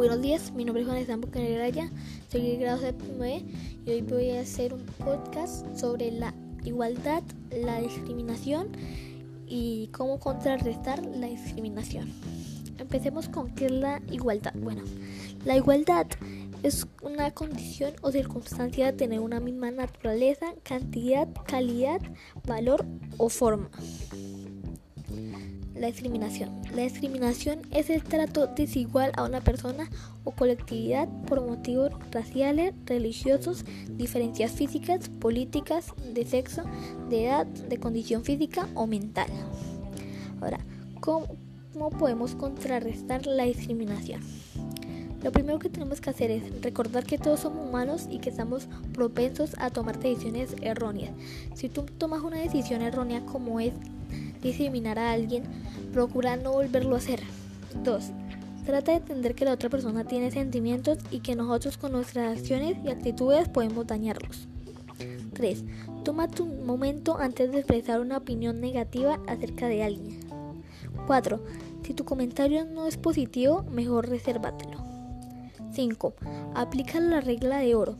Buenos días, mi nombre es Juan Estampo Caneraya, soy el grado 9 y hoy voy a hacer un podcast sobre la igualdad, la discriminación y cómo contrarrestar la discriminación. Empecemos con qué es la igualdad. Bueno, la igualdad es una condición o circunstancia de tener una misma naturaleza, cantidad, calidad, valor o forma. La discriminación. La discriminación es el trato desigual a una persona o colectividad por motivos raciales, religiosos, diferencias físicas, políticas, de sexo, de edad, de condición física o mental. Ahora, ¿cómo, podemos contrarrestar la discriminación? Lo primero que tenemos que hacer es recordar que todos somos humanos y que estamos propensos a tomar decisiones erróneas. Si tú tomas una decisión errónea como es discriminar a alguien, procura no volverlo a hacer. 2. Trata de entender que la otra persona tiene sentimientos y que nosotros con nuestras acciones y actitudes podemos dañarlos. 3. Toma tu momento antes de expresar una opinión negativa acerca de alguien. 4. Si tu comentario no es positivo, mejor resérvatelo. 5. Aplica la regla de oro.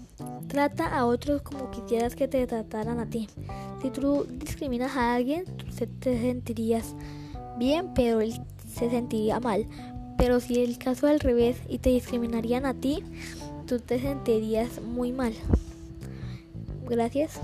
Trata a otros como quisieras que te trataran a ti. Si tú discriminas a alguien, se te sentirías bien, pero él se sentiría mal. Pero si el caso es al revés y te discriminarían a ti, tú te sentirías muy mal. Gracias.